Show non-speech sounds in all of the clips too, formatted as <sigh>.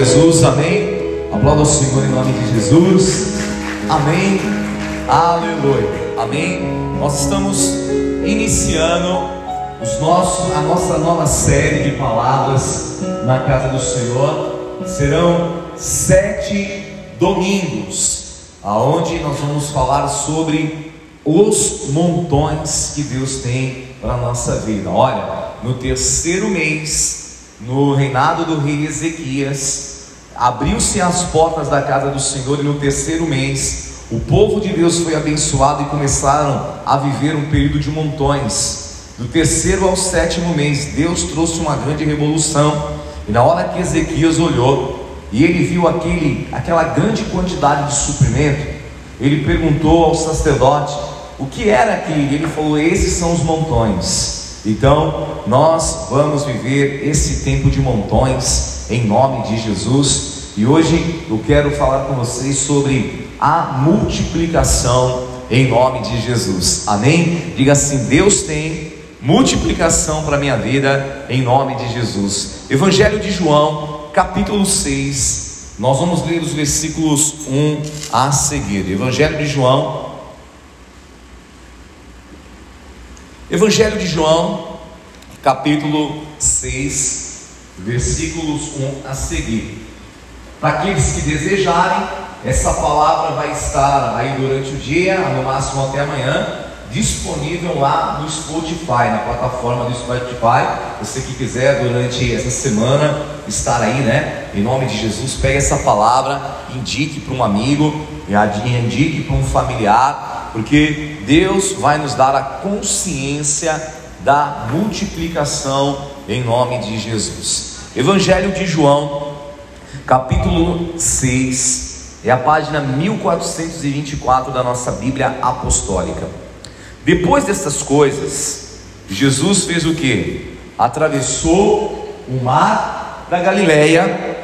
Jesus, amém. Aplauda o Senhor em nome de Jesus, amém. Aleluia, amém. Nós estamos iniciando os nossos, a nossa nova série de palavras na casa do Senhor. Serão sete domingos, aonde nós vamos falar sobre os montões que Deus tem para a nossa vida. Olha, no terceiro mês, no reinado do rei Ezequias, abriu-se as portas da casa do Senhor e no terceiro mês o povo de Deus foi abençoado e começaram a viver um período de montões. Do terceiro ao sétimo mês, Deus trouxe uma grande revolução. E na hora que Ezequias olhou e ele viu aquele, aquela grande quantidade de suprimento, ele perguntou ao sacerdote o que era aquilo. Ele falou: Esses são os montões. Então, nós vamos viver esse tempo de montões em nome de Jesus. E hoje eu quero falar com vocês sobre a multiplicação em nome de Jesus. Amém? Diga assim: Deus tem multiplicação para minha vida em nome de Jesus. Evangelho de João, capítulo 6. Nós vamos ler os versículos 1 a seguir. Evangelho de João. Evangelho de João, capítulo 6, versículos 1 a seguir. Para aqueles que desejarem, essa palavra vai estar aí durante o dia, no máximo até amanhã, disponível lá no Spotify, na plataforma do Spotify. Você que quiser durante essa semana estar aí, né? Em nome de Jesus, pegue essa palavra, indique para um amigo, indique para um familiar, porque Deus vai nos dar a consciência da multiplicação em nome de Jesus. Evangelho de João, capítulo 6, é a página 1424 da nossa Bíblia Apostólica. Depois dessas coisas, Jesus fez o que? Atravessou o mar da Galileia,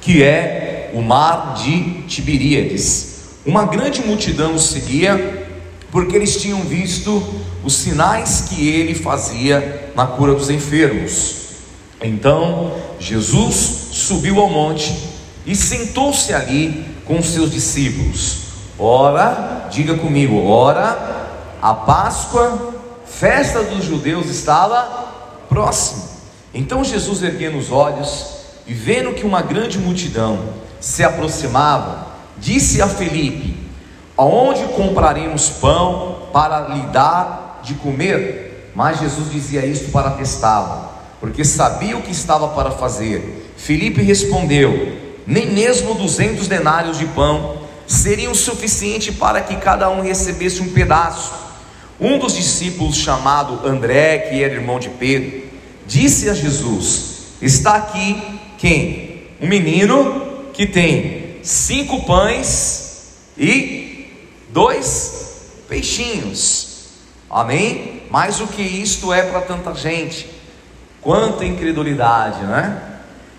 que é o mar de Tiberíades. Uma grande multidão o seguia, porque eles tinham visto os sinais que ele fazia na cura dos enfermos. Então Jesus subiu ao monte e sentou-se ali com seus discípulos. Ora, diga comigo, ora, a Páscoa, festa dos judeus, estava próxima. Então Jesus erguendo os olhos e vendo que uma grande multidão se aproximava, disse a Felipe: Aonde compraremos pão para lhe dar de comer? Mas Jesus dizia isto para testá-lo, porque sabia o que estava para fazer. Felipe respondeu: nem mesmo duzentos denários de pão seriam suficiente para que cada um recebesse um pedaço. Um dos discípulos, chamado André, que era irmão de Pedro, disse a Jesus: Está aqui quem? Um menino que tem cinco pães e dois peixinhos. Amém? Mas o que isto é para tanta gente? Quanta incredulidade, né?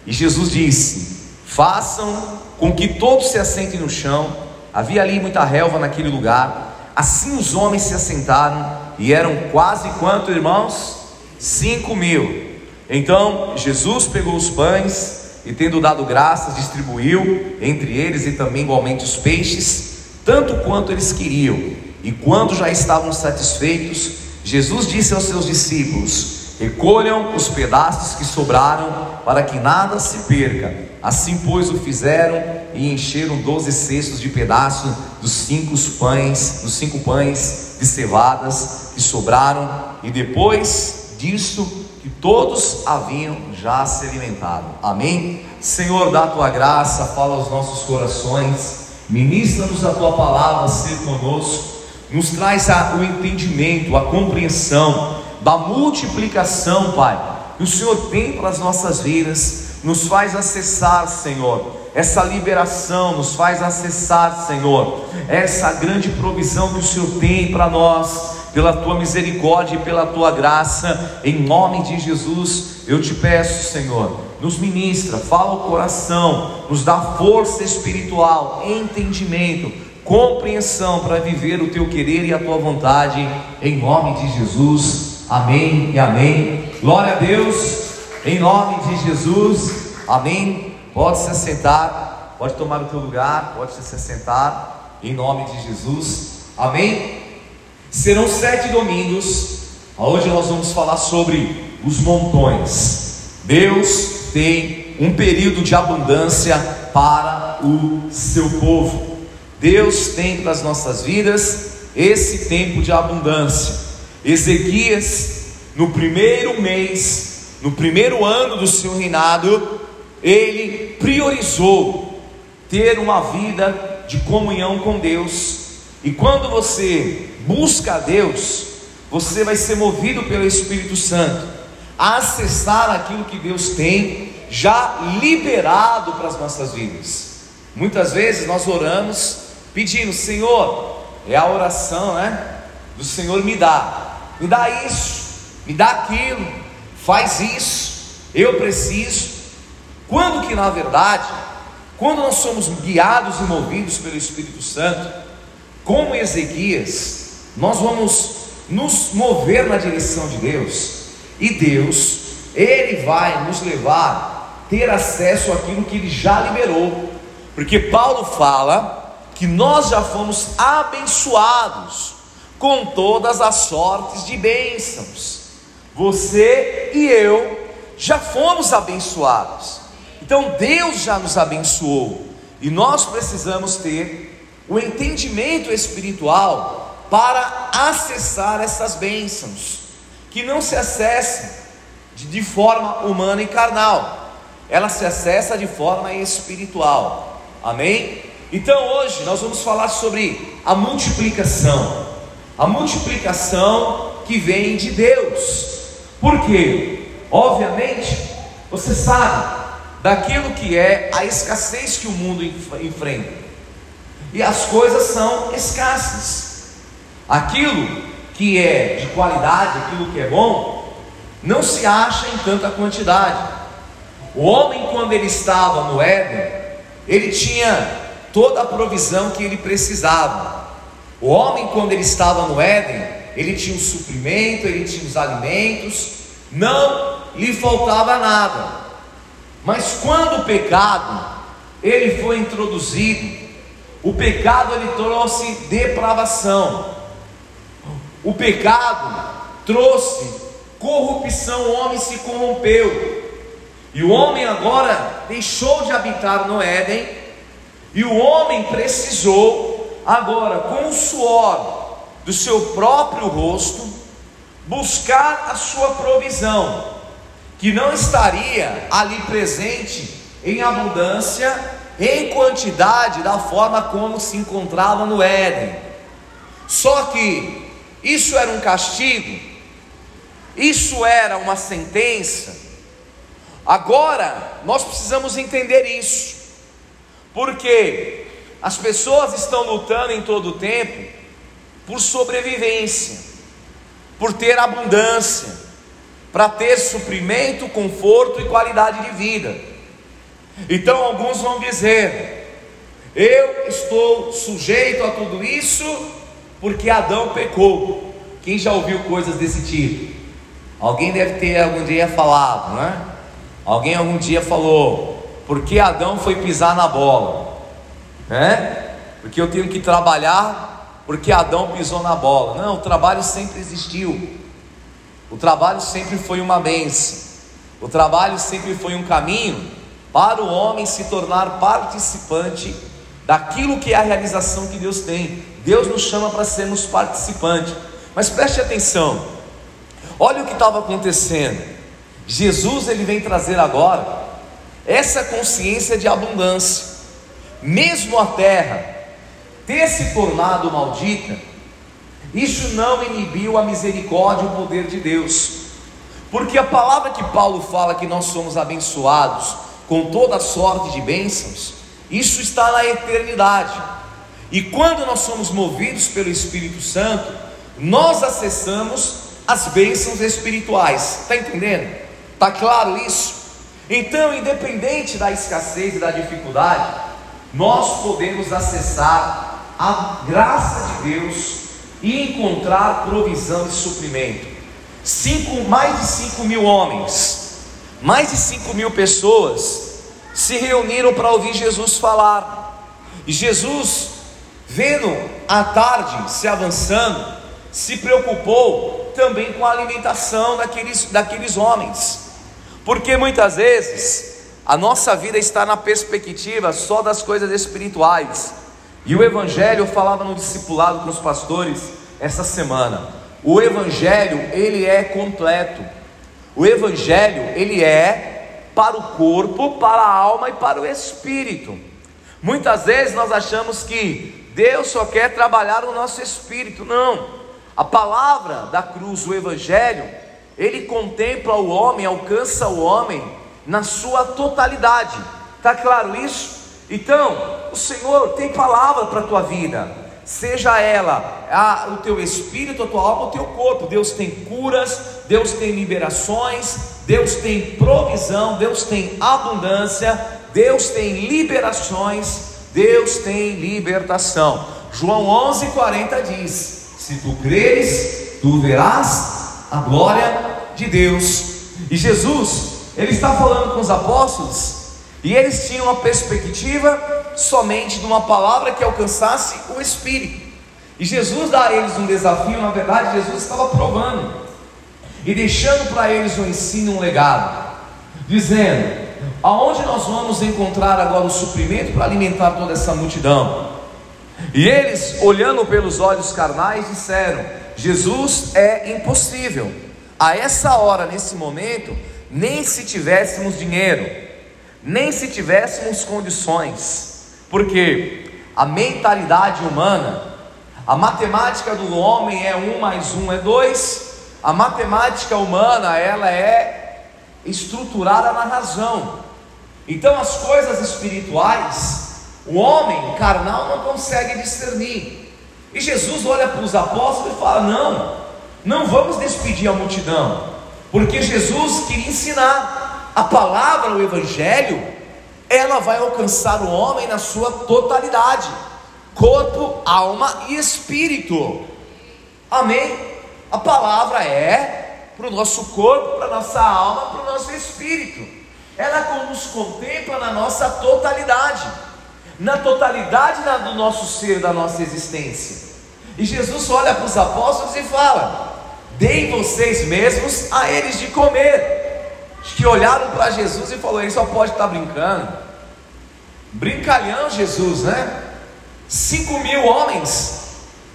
E Jesus disse: Façam com que todos se assentem no chão. Havia ali muita relva naquele lugar. Assim os homens se assentaram e eram quase quanto, irmãos? Cinco mil. Então Jesus pegou os pães e, tendo dado graças, distribuiu entre eles e também igualmente os peixes, tanto quanto eles queriam. E quando já estavam satisfeitos, Jesus disse aos seus discípulos: Recolham os pedaços que sobraram, para que nada se perca. Assim, pois, o fizeram e encheram doze cestos de pedaços dos cinco pães, dos cinco pães de cevadas que sobraram, e depois disso que todos haviam já se alimentado. Amém? Senhor, dá a tua graça, fala aos nossos corações, ministra-nos a tua palavra, ser conosco, nos traz o entendimento, a compreensão da multiplicação, Pai, que o Senhor tem para as nossas vidas, nos faz acessar, Senhor, essa liberação, nos faz acessar, Senhor, essa grande provisão que o Senhor tem para nós, pela tua misericórdia e pela tua graça, em nome de Jesus, eu te peço, Senhor, nos ministra, fala o coração, nos dá força espiritual, entendimento, compreensão para viver o teu querer e a tua vontade, em nome de Jesus. Amém e amém. Glória a Deus, em nome de Jesus. Amém. Pode se sentar, pode tomar o teu lugar, pode se sentar, em nome de Jesus. Amém? Serão sete domingos, onde nós vamos falar sobre os montões. Deus tem um período de abundância para o seu povo. Deus tem para as nossas vidas esse tempo de abundância. Ezequias, no primeiro mês, no primeiro ano do seu reinado, ele priorizou ter uma vida de comunhão com Deus. E quando você busca a Deus, você vai ser movido pelo Espírito Santo a acessar aquilo que Deus tem já liberado para as nossas vidas. Muitas vezes nós oramos pedindo, Senhor, é a oração, né? Do Senhor me dá, me dá isso, me dá aquilo, faz isso, eu preciso. Quando que na verdade, quando nós somos guiados e movidos pelo Espírito Santo, como Ezequias, nós vamos nos mover na direção de Deus, e Deus, Ele vai nos levar a ter acesso àquilo que Ele já liberou, porque Paulo fala que nós já fomos abençoados com todas as sortes de bênçãos, você e eu já fomos abençoados, então Deus já nos abençoou, e nós precisamos ter o entendimento espiritual para acessar essas bênçãos, que não se acessam de, forma humana e carnal, ela se acessa de forma espiritual. Amém? Então hoje nós vamos falar sobre a multiplicação. A multiplicação que vem de Deus. Por quê? Obviamente, você sabe daquilo que é a escassez que o mundo enfrenta. E as coisas são escassas. Aquilo que é de qualidade, aquilo que é bom, não se acha em tanta quantidade. O homem, quando ele estava no Éden, ele tinha toda a provisão que ele precisava. O homem, quando ele estava no Éden, ele tinha o suprimento, ele tinha os alimentos, não lhe faltava nada. Mas quando o pecado ele foi introduzido, o pecado ele trouxe depravação. O pecado trouxe corrupção, o homem se corrompeu. E o homem agora deixou de habitar no Éden, e o homem precisou agora, com o suor do seu próprio rosto, buscar a sua provisão, que não estaria ali presente em abundância, em quantidade, da forma como se encontrava no Éden. Só que isso era um castigo? Isso era uma sentença? Agora, nós precisamos entender isso, porque as pessoas estão lutando em todo o tempo por sobrevivência, por ter abundância, para ter suprimento, conforto e qualidade de vida. Então, alguns vão dizer: eu estou sujeito a tudo isso porque Adão pecou. Quem já ouviu coisas desse tipo? Alguém deve ter algum dia falado, né? Alguém algum dia falou, porque Adão foi pisar na bola, Porque eu tenho que trabalhar, porque Adão pisou na bola. Não, o trabalho sempre existiu. O trabalho sempre foi uma benção. O trabalho sempre foi um caminho para o homem se tornar participante daquilo que é a realização que Deus tem. Deus nos chama para sermos participantes. Mas preste atenção. Olha o que estava acontecendo. Jesus ele vem trazer agora essa consciência de abundância. Mesmo a terra ter se tornado maldita, isso não inibiu a misericórdia e o poder de Deus. Porque a palavra que Paulo fala que nós somos abençoados com toda sorte de bênçãos, isso está na eternidade. E quando nós somos movidos pelo Espírito Santo, nós acessamos as bênçãos espirituais. Está entendendo? Está claro isso? Então, independente da escassez e da dificuldade, nós podemos acessar a graça de Deus e encontrar provisão e suprimento. Cinco, mais de 5 mil homens, mais de 5 mil pessoas se reuniram para ouvir Jesus falar. E Jesus, vendo a tarde se avançando, se preocupou também com a alimentação daqueles, daqueles homens, porque muitas vezes a nossa vida está na perspectiva só das coisas espirituais, e o Evangelho falava no discipulado com os pastores essa semana. O Evangelho ele é completo. O Evangelho ele é para o corpo, para a alma e para o espírito. Muitas vezes nós achamos que Deus só quer trabalhar no nosso espírito. Não. A palavra da cruz, o Evangelho, ele contempla o homem, alcança o homem na sua totalidade. Está claro isso? Então, o Senhor tem palavra para a tua vida, seja ela a, o teu espírito, a tua alma, o teu corpo. Deus tem curas, Deus tem liberações, Deus tem provisão, Deus tem abundância, Deus tem liberações, Deus tem libertação. João 11:40 diz: Se tu creres, tu verás a glória de Deus. E Jesus, ele está falando com os apóstolos e eles tinham uma perspectiva somente de uma palavra que alcançasse o Espírito. E Jesus dá a eles um desafio, na verdade, Jesus estava provando e deixando para eles um ensino, um legado, dizendo: aonde nós vamos encontrar agora o suprimento para alimentar toda essa multidão? E eles, olhando pelos olhos carnais, disseram: Jesus é impossível. A essa hora, nesse momento, nem se tivéssemos dinheiro, nem se tivéssemos condições, porque a mentalidade humana, a matemática do homem é um mais um é dois, a matemática humana ela é estruturada na razão. Então as coisas espirituais, o homem carnal não consegue discernir. E Jesus olha para os apóstolos e fala: Não, não vamos despedir a multidão, porque Jesus queria ensinar. A palavra, o Evangelho, ela vai alcançar o homem na sua totalidade: corpo, alma e espírito. Amém? A palavra é para o nosso corpo, para a nossa alma, para o nosso espírito. Ela nos contempla na nossa totalidade, na totalidade do nosso ser, da nossa existência. E Jesus olha para os apóstolos e fala: Deem vocês mesmos a eles de comer que olharam para Jesus e falaram: ele só pode estar brincando. Brincalhão, Jesus, né? Cinco mil homens.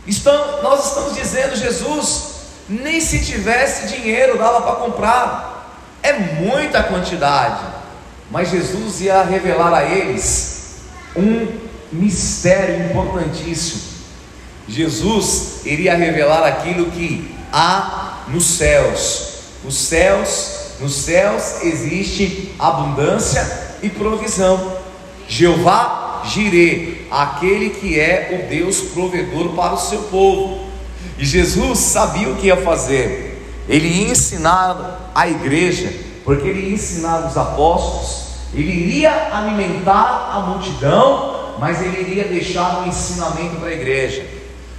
Estão, nós estamos dizendo, Jesus, nem se tivesse dinheiro dava para comprar. É muita quantidade. Mas Jesus ia revelar a eles um mistério importantíssimo. Jesus iria revelar aquilo que há nos céus. Os céus nos céus existe abundância e provisão. Jeová Jirê, aquele que é o Deus provedor para o seu povo. E Jesus sabia o que ia fazer. Ele ia ensinar a igreja, porque ele ia ensinar os apóstolos, ele iria alimentar a multidão, mas ele iria deixar um ensinamento para a igreja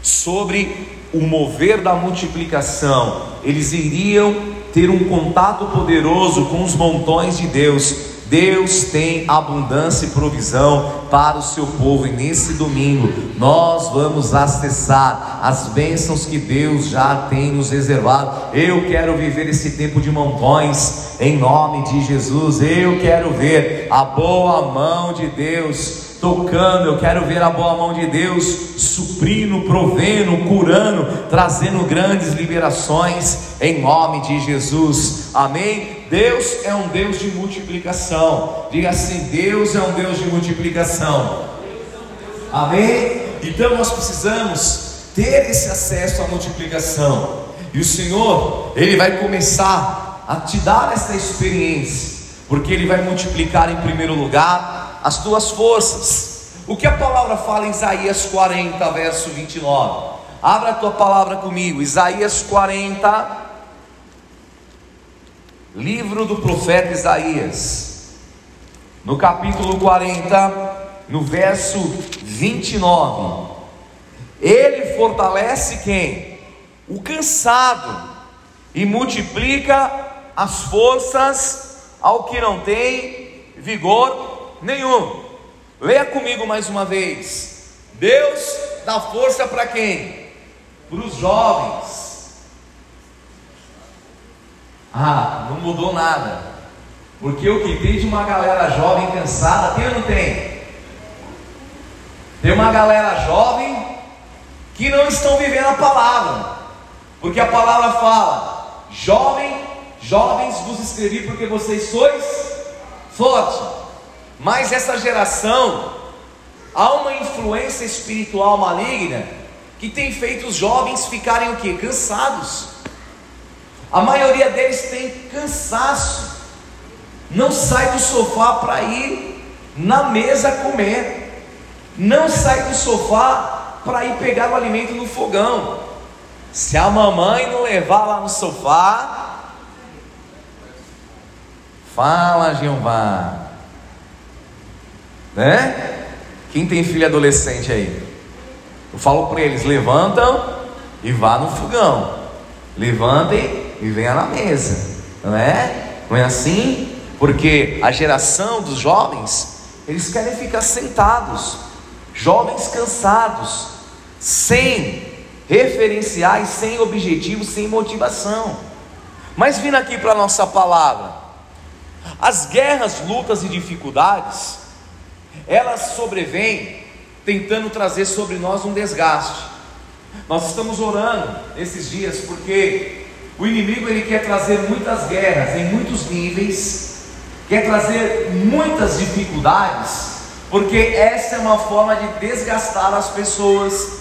sobre o mover da multiplicação. Eles iriam ter um contato poderoso com os montões de Deus. Deus tem abundância e provisão para o seu povo, e nesse domingo nós vamos acessar as bênçãos que Deus já tem nos reservado. Eu quero viver esse tempo de montões, em nome de Jesus. Eu quero ver a boa mão de Deus tocando, eu quero ver a boa mão de Deus suprindo, provendo, curando, trazendo grandes liberações em nome de Jesus. Amém? Deus é um Deus de multiplicação. Diga assim: Deus é um Deus de multiplicação. Amém? Então nós precisamos ter esse acesso à multiplicação. E o Senhor, Ele vai começar a te dar essa experiência, porque Ele vai multiplicar em primeiro lugar as tuas forças. O que a palavra fala em Isaías 40, verso 29? Abra a tua palavra comigo, Isaías 40, livro do profeta Isaías, no capítulo 40, no verso 29. Ele fortalece quem? O cansado e multiplica as forças ao que não tem vigor nenhum. Leia comigo mais uma vez. Deus dá força para quem? Para os jovens. Ah, não mudou nada. Porque o que tem de uma galera jovem cansada, tem ou não tem? Tem uma galera jovem que não estão vivendo a palavra. Porque a palavra fala: jovem, jovens vos escrevi porque vocês sois fortes. Mas essa geração há uma influência espiritual maligna que tem feito os jovens ficarem o que? Cansados. A maioria deles tem cansaço. Não sai do sofá para ir na mesa comer. Não sai do sofá para ir pegar o alimento no fogão. Se a mamãe não levar lá no sofá, fala Jeová, né? Quem tem filho adolescente aí? Eu falo para eles: levantam e vá no fogão, levantem e venha na mesa, não é? Não é assim? Porque a geração dos jovens, eles querem ficar sentados, jovens cansados, sem referenciais, sem objetivo, sem motivação. Mas vindo aqui para a nossa palavra, as guerras, lutas e dificuldades, elas sobrevêm tentando trazer sobre nós um desgaste. Nós estamos orando esses dias porque o inimigo ele quer trazer muitas guerras em muitos níveis, quer trazer muitas dificuldades, porque essa é uma forma de desgastar as pessoas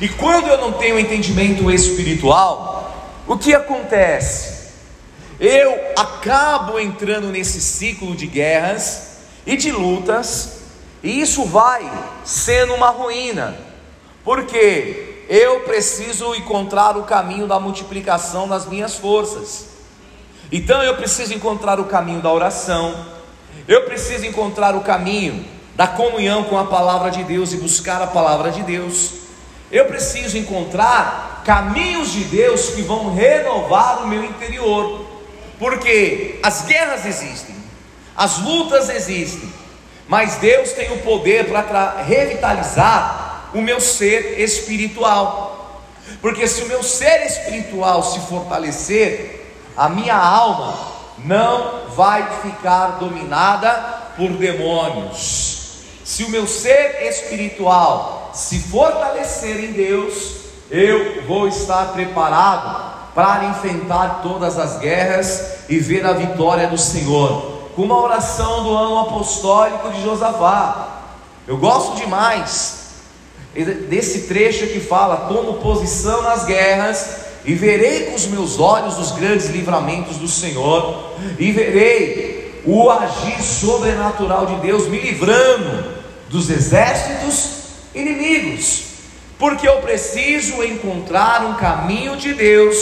e quando eu não tenho entendimento espiritual, o que acontece? Eu acabo entrando nesse ciclo de guerras e de lutas, e isso vai sendo uma ruína, porque eu preciso encontrar o caminho da multiplicação das minhas forças. Então eu preciso encontrar o caminho da oração, eu preciso encontrar o caminho da comunhão com a palavra de Deus e buscar a palavra de Deus. Eu preciso encontrar caminhos de Deus que vão renovar o meu interior, porque as guerras existem, as lutas existem, mas Deus tem o poder para revitalizar o meu ser espiritual, porque se o meu ser espiritual se fortalecer, a minha alma não vai ficar dominada por demônios. Se o meu ser espiritual se fortalecer em Deus, eu vou estar preparado para enfrentar todas as guerras e ver a vitória do Senhor. Com uma oração do ano apostólico de Josafá. Eu gosto demais desse trecho que fala: tomo posição nas guerras e verei com os meus olhos os grandes livramentos do Senhor, e verei o agir sobrenatural de Deus me livrando dos exércitos inimigos, porque eu preciso encontrar um caminho de Deus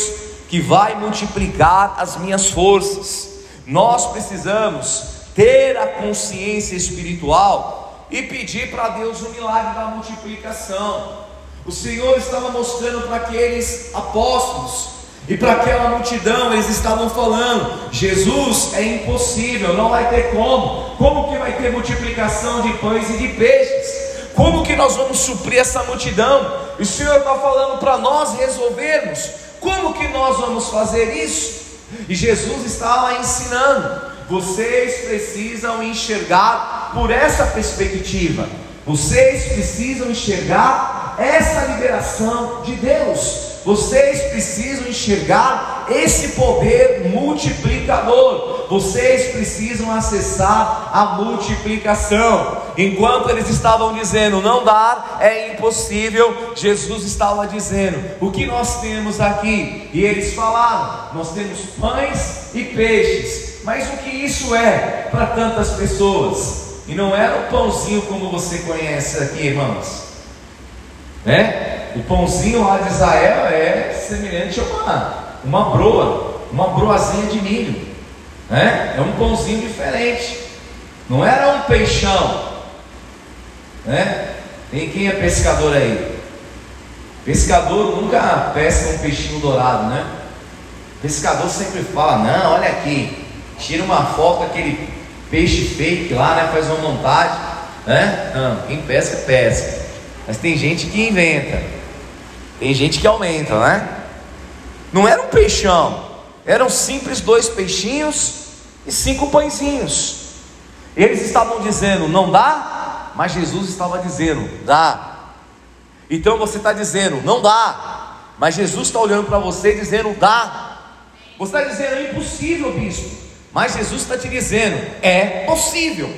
que vai multiplicar as minhas forças. Nós precisamos ter a consciência espiritual e pedir para Deus o milagre da multiplicação. O Senhor estava mostrando para aqueles apóstolos e para aquela multidão, eles estavam falando: Jesus é impossível, não vai ter como. Como que vai ter multiplicação de pães e de peixes? Como que nós vamos suprir essa multidão? O Senhor está falando para nós resolvermos. Como que nós vamos fazer isso? E Jesus estava ensinando. Vocês precisam enxergar por essa perspectiva. Vocês precisam enxergar essa liberação de Deus. Vocês precisam enxergar esse poder multiplicador. Vocês precisam acessar a multiplicação. Enquanto eles estavam dizendo não dar é impossível, Jesus estava dizendo: o que nós temos aqui? E eles falaram: nós temos pães e peixes. Mas o que isso é para tantas pessoas? E não era o pãozinho como você conhece aqui, irmãos. Né? O pãozinho lá de Israel é semelhante a uma, uma broa, uma broazinha de milho. Né? É um pãozinho diferente. Não era um peixão. Né? Tem quem é pescador aí? Pescador nunca pesca um peixinho dourado, né? Pescador sempre fala: Não, olha aqui, tira uma foto daquele peixe fake lá, né? Faz uma montagem, né? Não, quem pesca, pesca. Mas tem gente que inventa, tem gente que aumenta, né? Não era um peixão, eram simples dois peixinhos e cinco pãezinhos. Eles estavam dizendo, não dá, mas Jesus estava dizendo, dá. Então você está dizendo, não dá, mas Jesus está olhando para você dizendo, dá. Você está dizendo, é impossível, bispo, mas Jesus está te dizendo, é possível.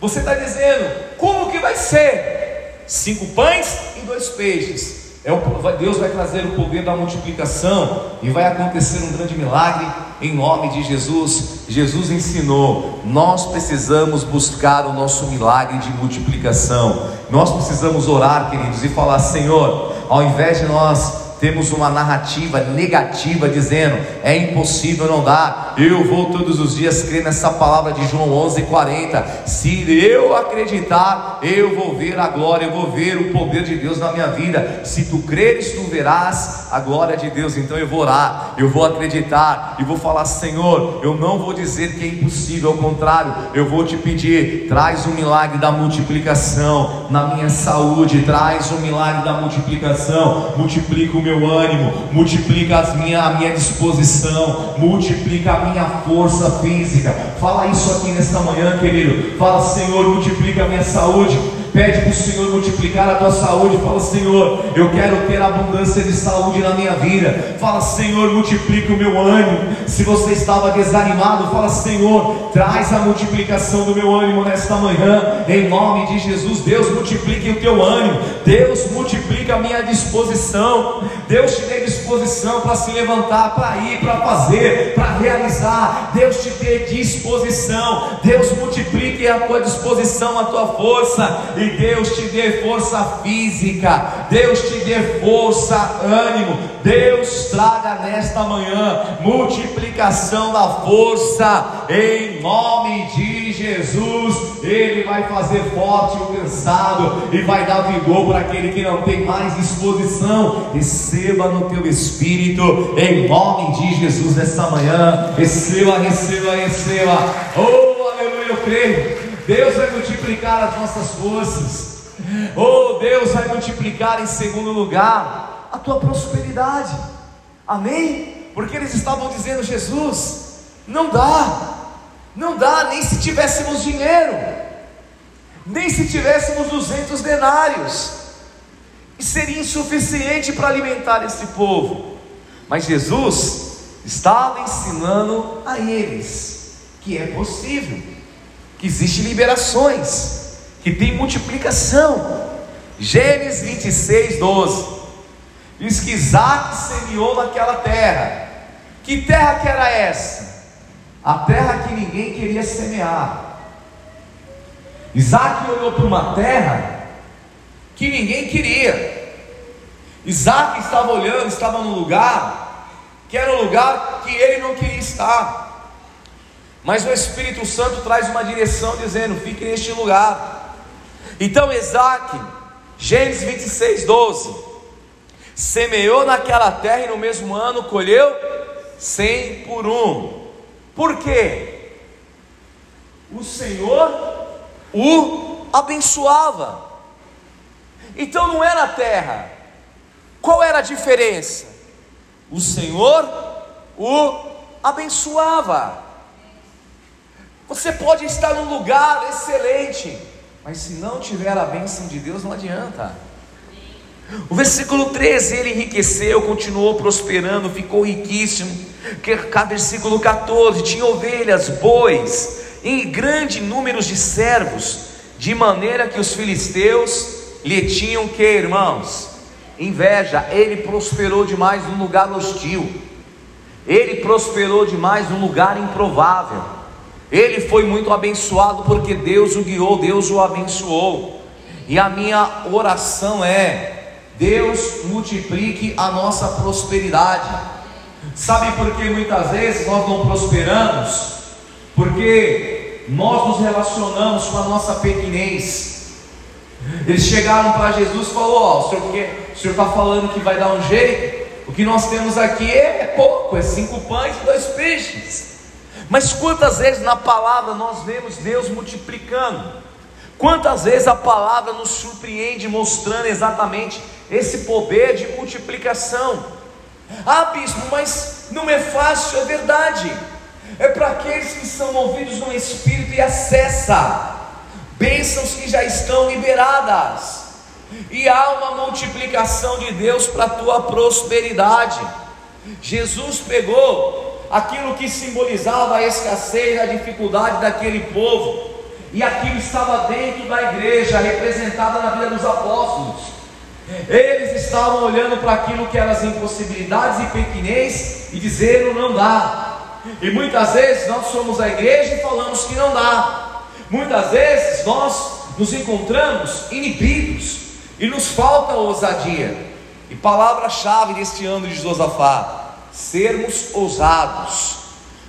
Você está dizendo, como que vai ser? Cinco pães e dois peixes. É o, Deus vai trazer o poder da multiplicação e vai acontecer um grande milagre em nome de Jesus. Jesus ensinou: nós precisamos buscar o nosso milagre de multiplicação. Nós precisamos orar, queridos, e falar: Senhor, ao invés de nós temos uma narrativa negativa dizendo é impossível, não dá. Eu vou todos os dias crer nessa palavra de João 11:40. Se eu acreditar, eu vou ver a glória, eu vou ver o poder de Deus na minha vida. Se tu creres, tu verás a glória de Deus. Então eu vou orar, eu vou acreditar e vou falar: Senhor, eu não vou dizer que é impossível, ao contrário, eu vou te pedir, traz o milagre da multiplicação na minha saúde, traz o milagre da multiplicação, multiplica o meu ânimo, multiplica as minha, a minha disposição, multiplica a minha força física. Fala isso aqui nesta manhã, querido. Fala, Senhor, multiplica a minha saúde Pede para o Senhor multiplicar a tua saúde. Fala, Senhor, eu quero ter abundância de saúde na minha vida. Fala, Senhor, multiplica o meu ânimo. Se você estava desanimado, fala, Senhor, traz a multiplicação do meu ânimo nesta manhã. Em nome de Jesus, Deus multiplique o teu ânimo. Deus multiplica a minha disposição. Deus te dê disposição para se levantar, para ir, para fazer, para realizar. Deus te dê disposição. Deus multiplique a tua disposição, a tua força. E Deus te dê força física, Deus te dê força, ânimo, Deus traga nesta manhã multiplicação da força, em nome de Jesus. Ele vai fazer forte o cansado e vai dar vigor para aquele que não tem mais disposição. Receba no teu espírito, em nome de Jesus, nesta manhã. Receba, receba, receba. Oh, aleluia, eu creio. Deus vai multiplicar as nossas forças. Oh, Deus vai multiplicar em segundo lugar a tua prosperidade. Amém? Porque eles estavam dizendo, Jesus, não dá. Não dá nem se tivéssemos dinheiro. Nem se tivéssemos 200 denários. Seria insuficiente para alimentar esse povo. Mas Jesus estava ensinando a eles que é possível que existe liberações, que tem multiplicação. Gênesis 26, 12. Diz que Isaac semeou naquela terra. Que terra que era essa? A terra que ninguém queria semear. Isaac olhou para uma terra que ninguém queria. Isaac estava olhando, estava num lugar que era um lugar que ele não queria estar. Mas o Espírito Santo traz uma direção dizendo: fique neste lugar. Então Isaac, Gênesis 26, 12, semeou naquela terra e no mesmo ano colheu cem por um. Por quê? O Senhor o abençoava. Então não era a terra. Qual era a diferença? O Senhor o abençoava. Você pode estar num lugar excelente, mas se não tiver a bênção de Deus, não adianta. O versículo 13, ele enriqueceu, continuou prosperando, ficou riquíssimo. Versículo 14, tinha ovelhas, bois, em grande número de servos, de maneira que os filisteus lhe tinham que, irmãos, inveja. Ele prosperou demais num lugar hostil. Ele prosperou demais num lugar improvável. Ele foi muito abençoado porque Deus o guiou, Deus o abençoou. E a minha oração é: Deus multiplique a nossa prosperidade. Sabe por que muitas vezes nós não prosperamos? Porque nós nos relacionamos com a nossa pequenez. Eles chegaram para Jesus e falaram: Ó, oh, o senhor está falando que vai dar um jeito? O que nós temos aqui é, é pouco, é cinco pães e dois peixes. Mas quantas vezes na palavra nós vemos Deus multiplicando? Quantas vezes a palavra nos surpreende mostrando exatamente esse poder de multiplicação? Ah, bispo, mas não é fácil, é verdade. É para aqueles que são movidos no Espírito e acessa bênçãos que já estão liberadas. E há uma multiplicação de Deus para a tua prosperidade. Jesus pegou aquilo que simbolizava a escassez, a dificuldade daquele povo e aquilo estava dentro da igreja, representada na vida dos apóstolos. Eles estavam olhando para aquilo que eram as impossibilidades e pequenez e dizendo não dá. E muitas vezes nós somos a igreja e falamos que não dá. Muitas vezes nós nos encontramos inibidos e nos falta ousadia. E palavra-chave deste ano de Josafá: sermos ousados,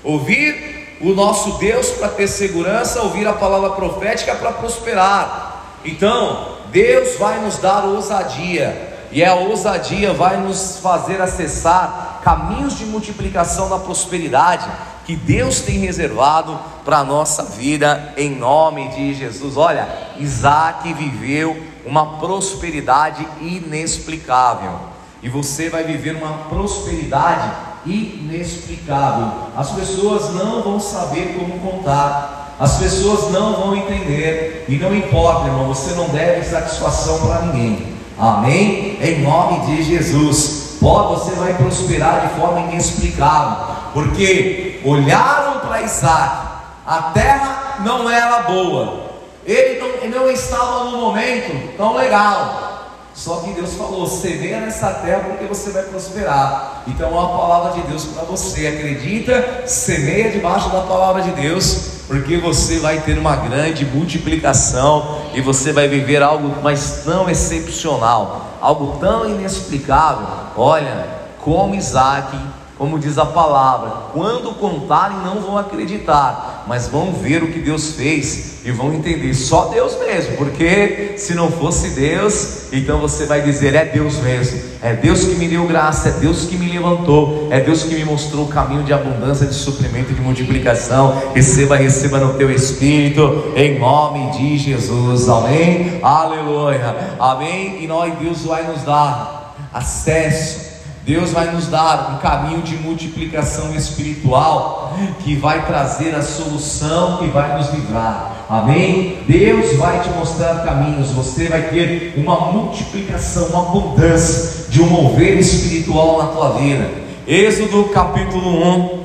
ouvir o nosso Deus para ter segurança, ouvir a palavra profética para prosperar. Então, Deus vai nos dar ousadia, e a ousadia vai nos fazer acessar caminhos de multiplicação da prosperidade que Deus tem reservado para a nossa vida, em nome de Jesus. Olha, Isaac viveu uma prosperidade inexplicável, e você vai viver uma prosperidade inexplicável. As pessoas não vão saber como contar, as pessoas não vão entender, e não importa, irmão, você não deve satisfação para ninguém. Amém? Em nome de Jesus. Pode, você vai prosperar de forma inexplicável, porque olharam para Isaac, a terra não era boa, ele não, ele não estava no momento tão legal, só que Deus falou: semeia nessa terra porque você vai prosperar. Então, é uma palavra de Deus para você. Acredita? Semeia debaixo da palavra de Deus, porque você vai ter uma grande multiplicação e você vai viver algo mais tão excepcional, algo tão inexplicável. Olha, como Isaac como diz a palavra, quando contarem não vão acreditar, mas vão ver o que Deus fez e vão entender. Só Deus mesmo, porque se não fosse Deus, então você vai dizer é Deus mesmo, é Deus que me deu graça, é Deus que me levantou, é Deus que me mostrou o caminho de abundância, de suprimento, de multiplicação. Receba, receba no teu espírito, em nome de Jesus, amém, aleluia, amém. E nós, Deus vai nos dar acesso Deus vai nos dar um caminho de multiplicação espiritual que vai trazer a solução que vai nos livrar. Amém? Deus vai te mostrar caminhos, você vai ter uma multiplicação, uma abundância de um mover espiritual na tua vida. Êxodo capítulo 1,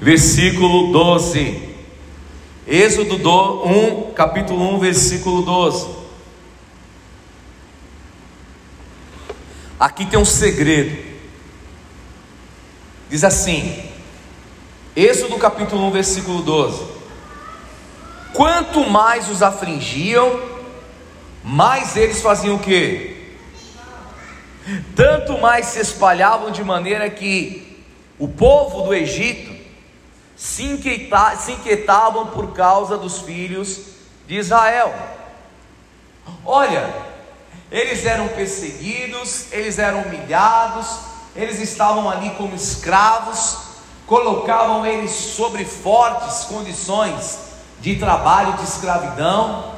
versículo 12. Êxodo 1, capítulo 1, versículo 12. Aqui tem um segredo. Diz assim, Êxodo capítulo 1, versículo 12: Quanto mais os afligiam, mais eles faziam o que? Tanto mais se espalhavam de maneira que o povo do Egito se, inquieta, se inquietavam por causa dos filhos de Israel. Olha, eles eram perseguidos, eles eram humilhados, eles estavam ali como escravos, colocavam eles sobre fortes condições de trabalho, de escravidão,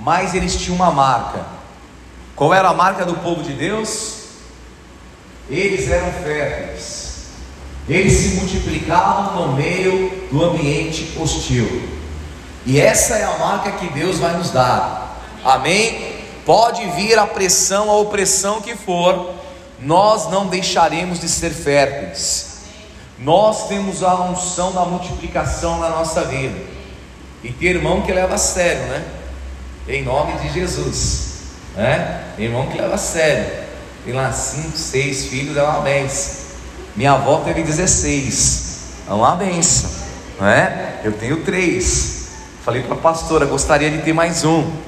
mas eles tinham uma marca. Qual era a marca do povo de Deus? Eles eram férteis, eles se multiplicavam no meio do ambiente hostil, e essa é a marca que Deus vai nos dar, amém? Pode vir a pressão, a opressão que for, nós não deixaremos de ser férteis. Nós temos a unção da multiplicação na nossa vida. E tem irmão que leva a sério, né? Em nome de Jesus. Né? Tem irmão que leva a sério. Tem lá cinco, seis filhos, é uma benção. Minha avó teve 16. É uma benção. Né? Eu tenho três. Falei para a pastora, gostaria de ter mais um.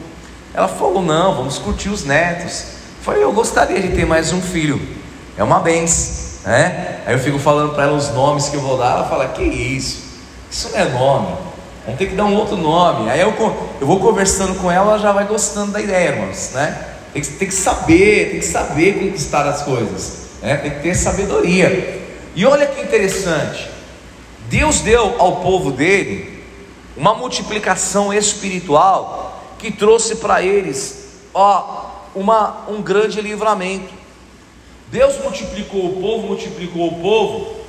Ela falou: Não, vamos curtir os netos. Eu falei: Eu gostaria de ter mais um filho. É uma benção, né? Aí eu fico falando para ela os nomes que eu vou dar. Ela fala: Que isso? Isso não é nome. Vamos ter que dar um outro nome. Aí eu, eu vou conversando com ela, ela já vai gostando da ideia, irmãos, né? Tem que, tem que saber, tem que saber conquistar as coisas, né? Tem que ter sabedoria. E olha que interessante. Deus deu ao povo dele uma multiplicação espiritual que trouxe para eles ó, uma, um grande livramento. Deus multiplicou o povo, multiplicou o povo,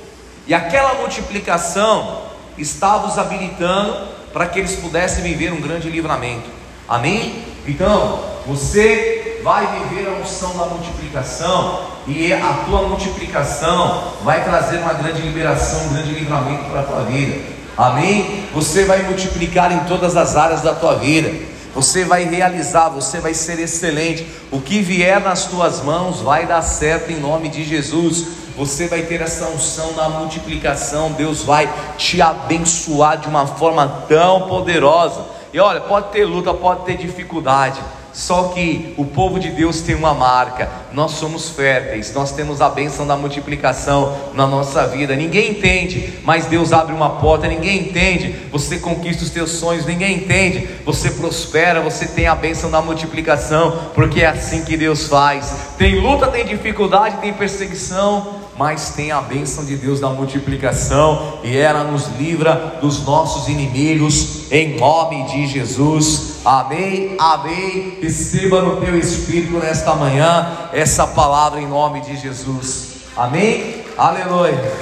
e aquela multiplicação estava os habilitando para que eles pudessem viver um grande livramento. Amém? Então, você vai viver a unção da multiplicação e a tua multiplicação vai trazer uma grande liberação, um grande livramento para a tua vida. Amém? Você vai multiplicar em todas as áreas da tua vida. Você vai realizar, você vai ser excelente. O que vier nas tuas mãos vai dar certo em nome de Jesus. Você vai ter essa unção da multiplicação. Deus vai te abençoar de uma forma tão poderosa. E olha, pode ter luta, pode ter dificuldade. Só que o povo de Deus tem uma marca. Nós somos férteis, nós temos a bênção da multiplicação na nossa vida. Ninguém entende, mas Deus abre uma porta. Ninguém entende, você conquista os teus sonhos. Ninguém entende, você prospera, você tem a bênção da multiplicação, porque é assim que Deus faz. Tem luta, tem dificuldade, tem perseguição, mas tem a bênção de Deus da multiplicação e ela nos livra dos nossos inimigos, em nome de Jesus. Amém, amém. Receba no teu espírito nesta manhã essa palavra em nome de Jesus. Amém, aleluia.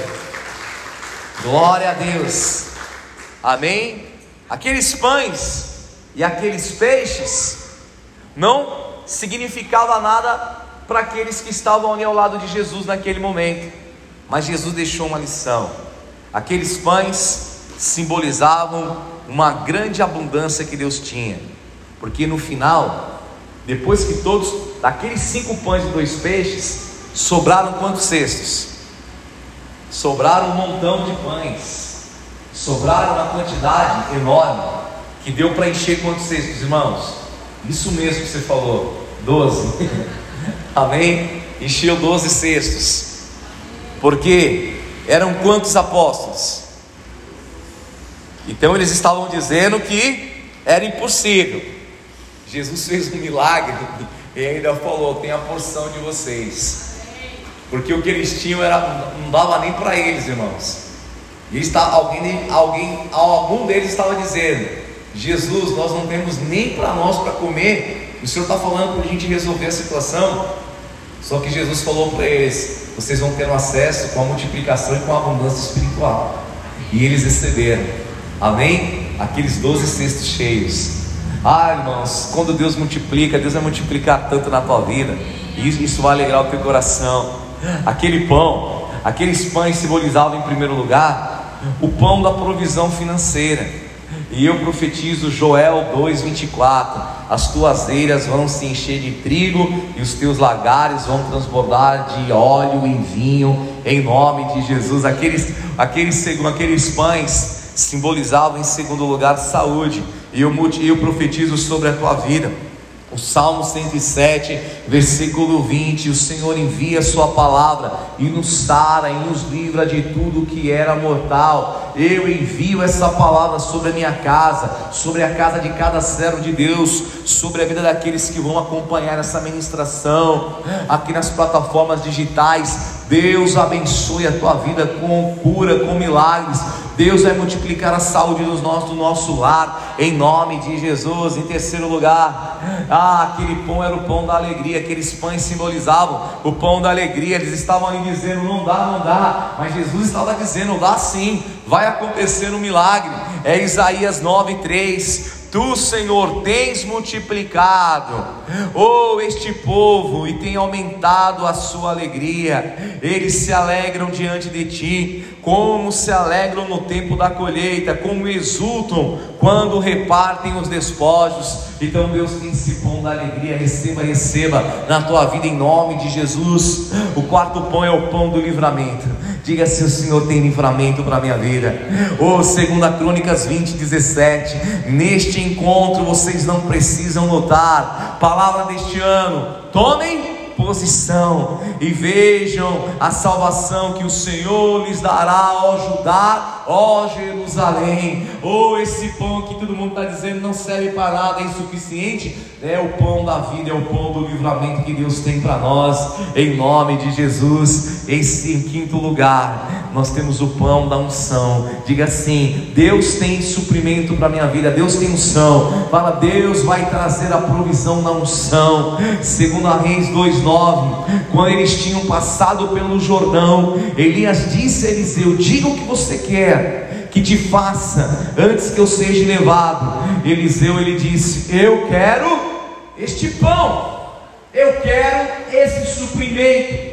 Glória a Deus. Amém. Aqueles pães e aqueles peixes não significava nada para aqueles que estavam ali ao lado de Jesus naquele momento. Mas Jesus deixou uma lição. Aqueles pães simbolizavam uma grande abundância que Deus tinha, porque no final, depois que todos, daqueles cinco pães e dois peixes, sobraram quantos cestos? Sobraram um montão de pães, sobraram uma quantidade enorme, que deu para encher quantos cestos, irmãos? Isso mesmo que você falou, doze. <laughs> Amém? Encheu doze cestos. Porque eram quantos apóstolos? Então eles estavam dizendo que era impossível. Jesus fez um milagre <laughs> e ainda falou: tem a porção de vocês. Porque o que eles tinham era, não dava nem para eles, irmãos. E está, alguém, alguém, algum deles estava dizendo: Jesus, nós não temos nem para nós para comer. O Senhor está falando para a gente resolver a situação. Só que Jesus falou para eles: vocês vão ter um acesso com a multiplicação e com a abundância espiritual. E eles receberam. Amém? Aqueles doze cestos cheios. Ah, irmãos, quando Deus multiplica, Deus vai multiplicar tanto na tua vida. E isso, isso vai alegrar o teu coração. Aquele pão, aqueles pães simbolizavam em primeiro lugar o pão da provisão financeira. E eu profetizo Joel 2:24: As tuas eiras vão se encher de trigo e os teus lagares vão transbordar de óleo e vinho, em nome de Jesus. Aqueles, aqueles, aqueles pães simbolizavam em segundo lugar saúde. E eu, eu profetizo sobre a tua vida. O Salmo 107, versículo 20: O Senhor envia a Sua palavra e nos sara e nos livra de tudo que era mortal. Eu envio essa palavra sobre a minha casa, sobre a casa de cada servo de Deus, sobre a vida daqueles que vão acompanhar essa ministração aqui nas plataformas digitais. Deus abençoe a tua vida com cura, com milagres. Deus vai multiplicar a saúde dos nossos, do nosso lar, em nome de Jesus. Em terceiro lugar, ah, aquele pão era o pão da alegria, aqueles pães simbolizavam o pão da alegria. Eles estavam ali dizendo: não dá, não dá, mas Jesus estava dizendo: dá sim, vai acontecer um milagre. É Isaías 9:3. Tu, Senhor, tens multiplicado, oh, este povo e tem aumentado a sua alegria. Eles se alegram diante de ti, como se alegram no tempo da colheita, como exultam quando repartem os despojos. Então, Deus tem esse pão da alegria, receba, receba na tua vida em nome de Jesus. O quarto pão é o pão do livramento. Diga se o Senhor tem livramento para a minha vida. Oh, segunda Crônicas 20, 17. Neste encontro vocês não precisam notar. Palavra deste ano. Tomem posição e vejam a salvação que o Senhor lhes dará, ó Judá, ó Jerusalém. Ou oh, esse pão que todo mundo está dizendo não serve para nada, é insuficiente. É o pão da vida, é o pão do livramento que Deus tem para nós, em nome de Jesus. Esse em quinto lugar, nós temos o pão da unção. Diga assim: Deus tem suprimento para minha vida, Deus tem unção. Fala, Deus vai trazer a provisão da unção. Segundo a Reis 2:9, quando eles tinham passado pelo Jordão, Elias disse a Eliseu: Diga o que você quer que te faça antes que eu seja levado. Eliseu ele disse: Eu quero este pão. Eu quero esse suprimento.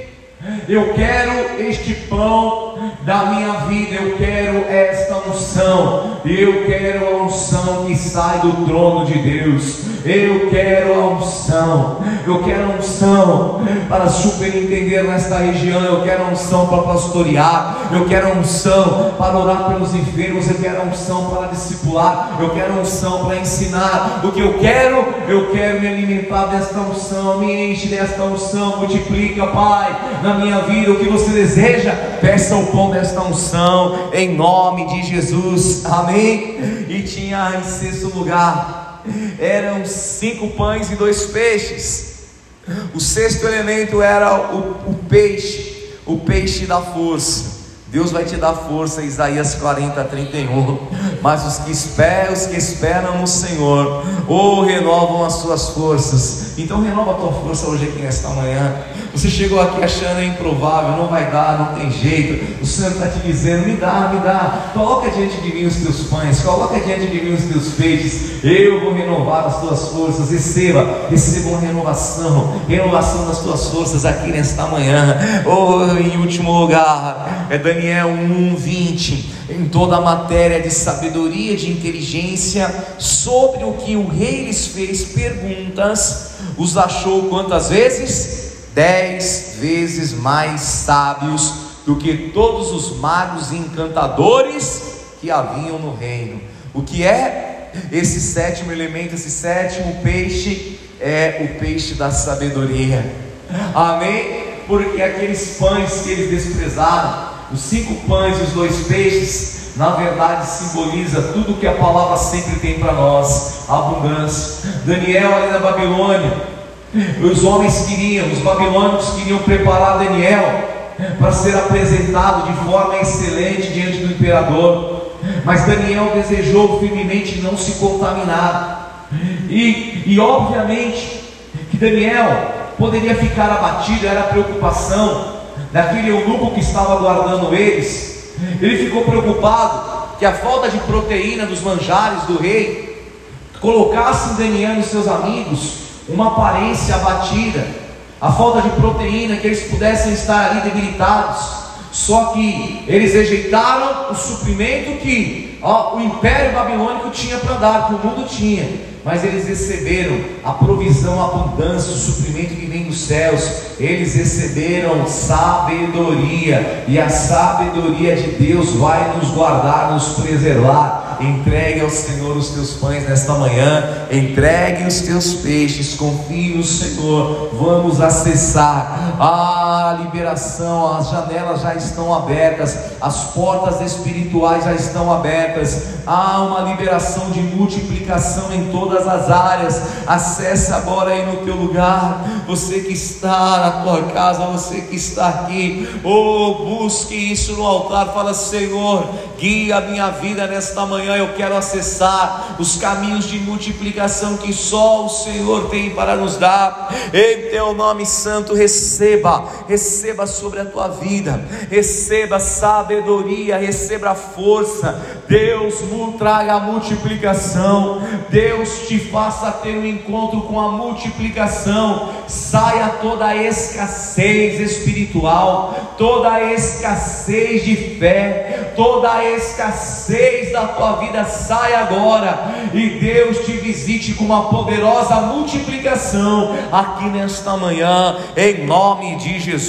Eu quero este pão da minha vida, eu quero esta unção, eu quero a unção que sai do trono de Deus, eu quero a unção, eu quero a unção para superintender nesta região, eu quero a unção para pastorear, eu quero a unção para orar pelos enfermos, eu quero a unção para discipular, eu quero a unção para ensinar. O que eu quero, eu quero me alimentar desta unção, me enche desta unção, multiplica, Pai, na minha vida. O que você deseja, peça o pão desta unção, em nome de Jesus, amém. E tinha em sexto lugar eram cinco pães e dois peixes. O sexto elemento era o, o peixe, o peixe da força. Deus vai te dar força, Isaías 40, 31. Mas os que esperam, os que esperam no Senhor, ou renovam as suas forças. Então renova a tua força hoje aqui nesta manhã. Você chegou aqui achando improvável, não vai dar, não tem jeito. O Senhor está te dizendo: me dá, me dá. Coloca diante de mim os teus pães, coloca diante de mim os teus peixes. Eu vou renovar as tuas forças. Receba, receba uma renovação, renovação das tuas forças aqui nesta manhã. Oh, em último lugar, é Daniel 1, 20. Em toda a matéria de sabedoria, de inteligência, sobre o que o rei lhes fez perguntas, os achou quantas vezes? Dez vezes mais sábios do que todos os magos e encantadores que haviam no reino. O que é esse sétimo elemento, esse sétimo peixe? É o peixe da sabedoria. Amém? Porque aqueles pães que eles desprezaram, os cinco pães e os dois peixes, na verdade simboliza tudo que a palavra sempre tem para nós: abundância. Daniel ali na Babilônia, os homens queriam, os babilônicos queriam preparar Daniel para ser apresentado de forma excelente diante do imperador. Mas Daniel desejou firmemente não se contaminar. E, e obviamente que Daniel poderia ficar abatido, era a preocupação daquele eunuco que estava guardando eles. Ele ficou preocupado que a falta de proteína dos manjares do rei colocasse Daniel e seus amigos uma aparência abatida, a falta de proteína, que eles pudessem estar ali debilitados. Só que eles rejeitaram o suprimento que ó, o império babilônico tinha para dar, que o mundo tinha mas eles receberam a provisão, a abundância, o suprimento que vem dos céus. Eles receberam sabedoria, e a sabedoria de Deus vai nos guardar, nos preservar. Entregue ao Senhor os teus pães nesta manhã, entregue os teus peixes, confie no Senhor. Vamos acessar a liberação, as janelas já estão abertas, as portas espirituais já estão abertas. Há uma liberação de multiplicação em todas as áreas. Acesse agora aí no teu lugar. Você que está na tua casa, você que está aqui, oh, busque isso no altar. Fala, Senhor, guia a minha vida nesta manhã. Eu quero acessar os caminhos de multiplicação que só o Senhor tem para nos dar. Em teu nome santo, receba, receba sobre a tua vida, receba sabedoria, receba força. Deus traga a multiplicação. Deus te faça ter um encontro com a multiplicação, saia toda a escassez espiritual, toda a escassez de fé, toda a escassez da tua vida saia agora e Deus te visite com uma poderosa multiplicação aqui nesta manhã, em nome de Jesus.